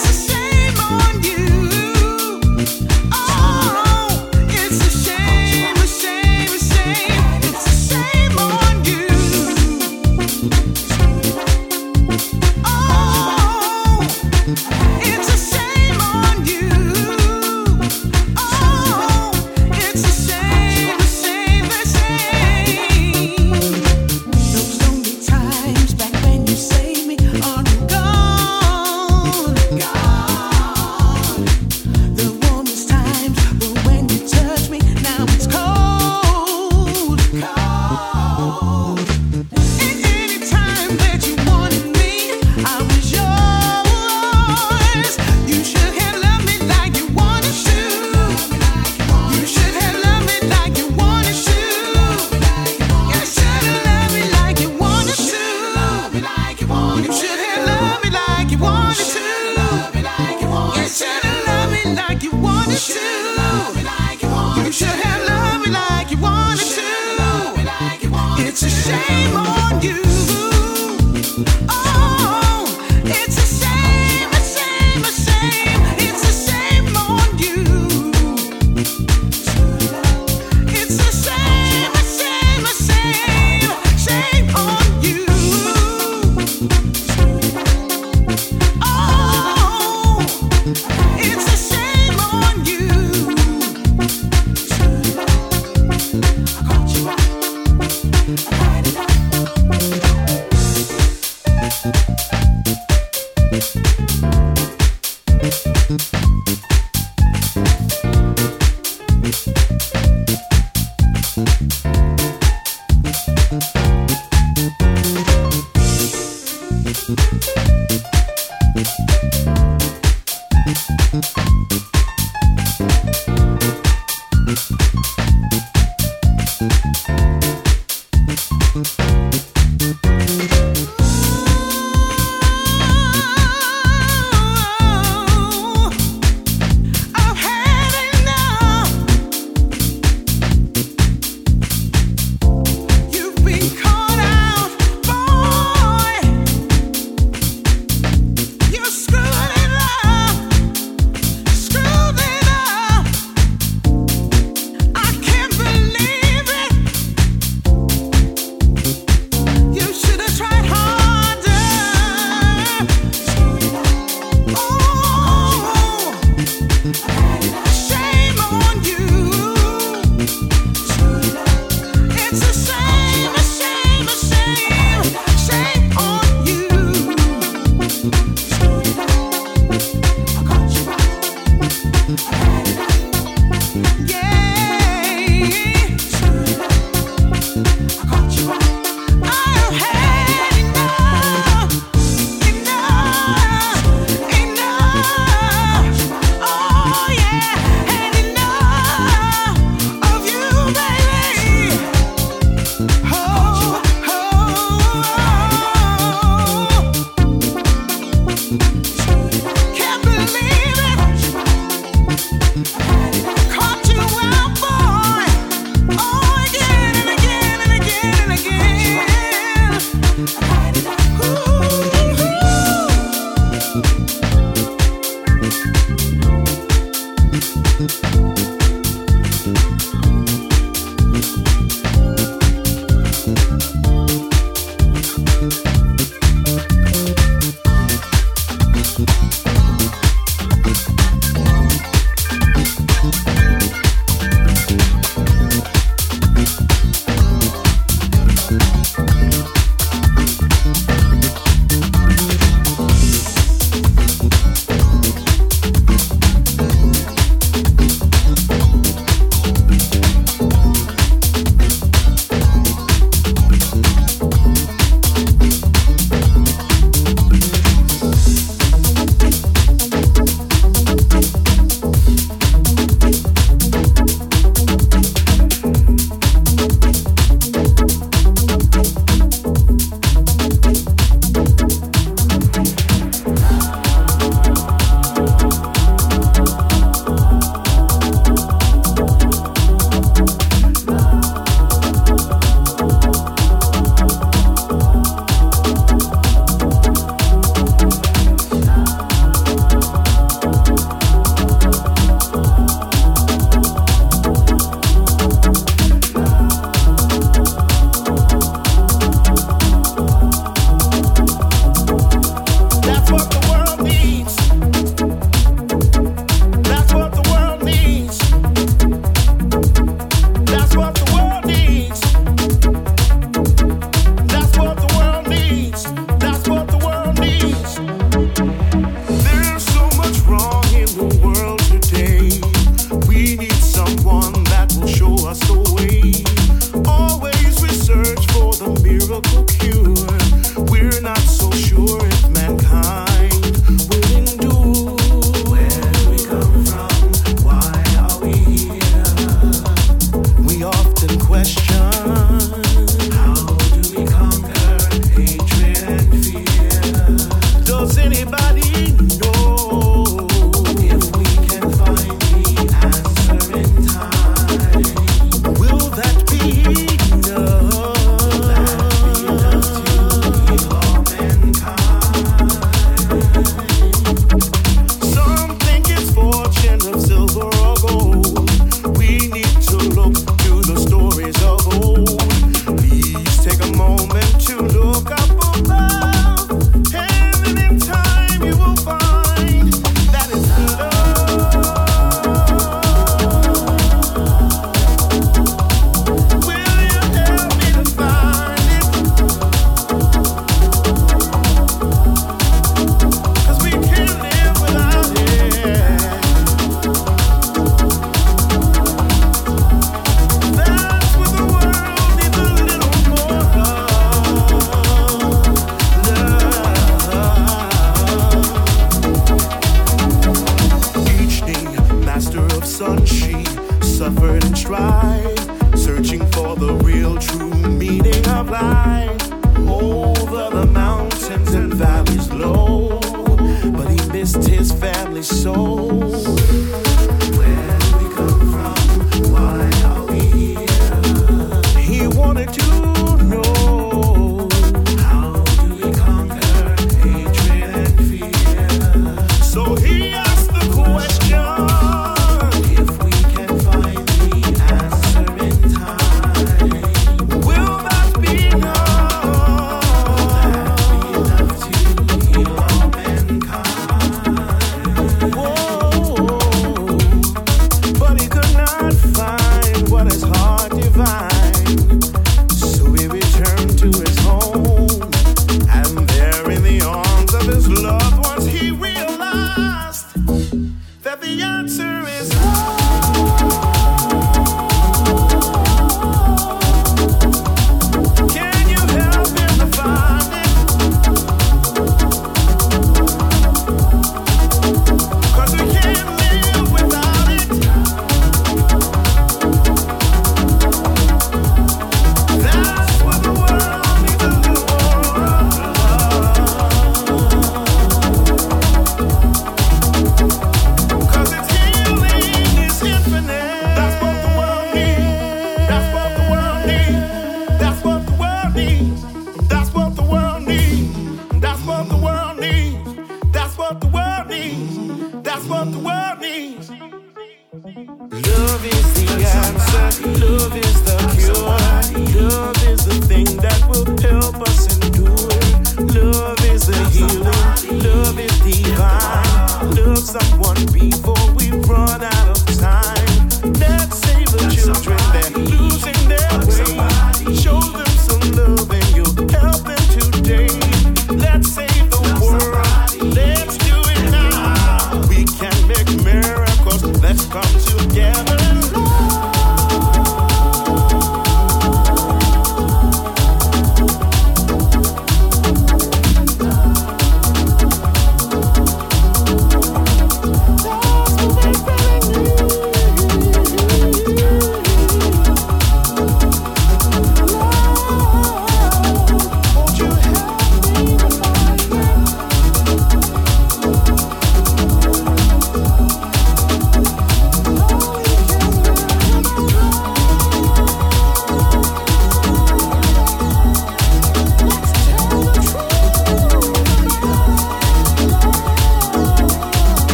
shame on you.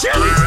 The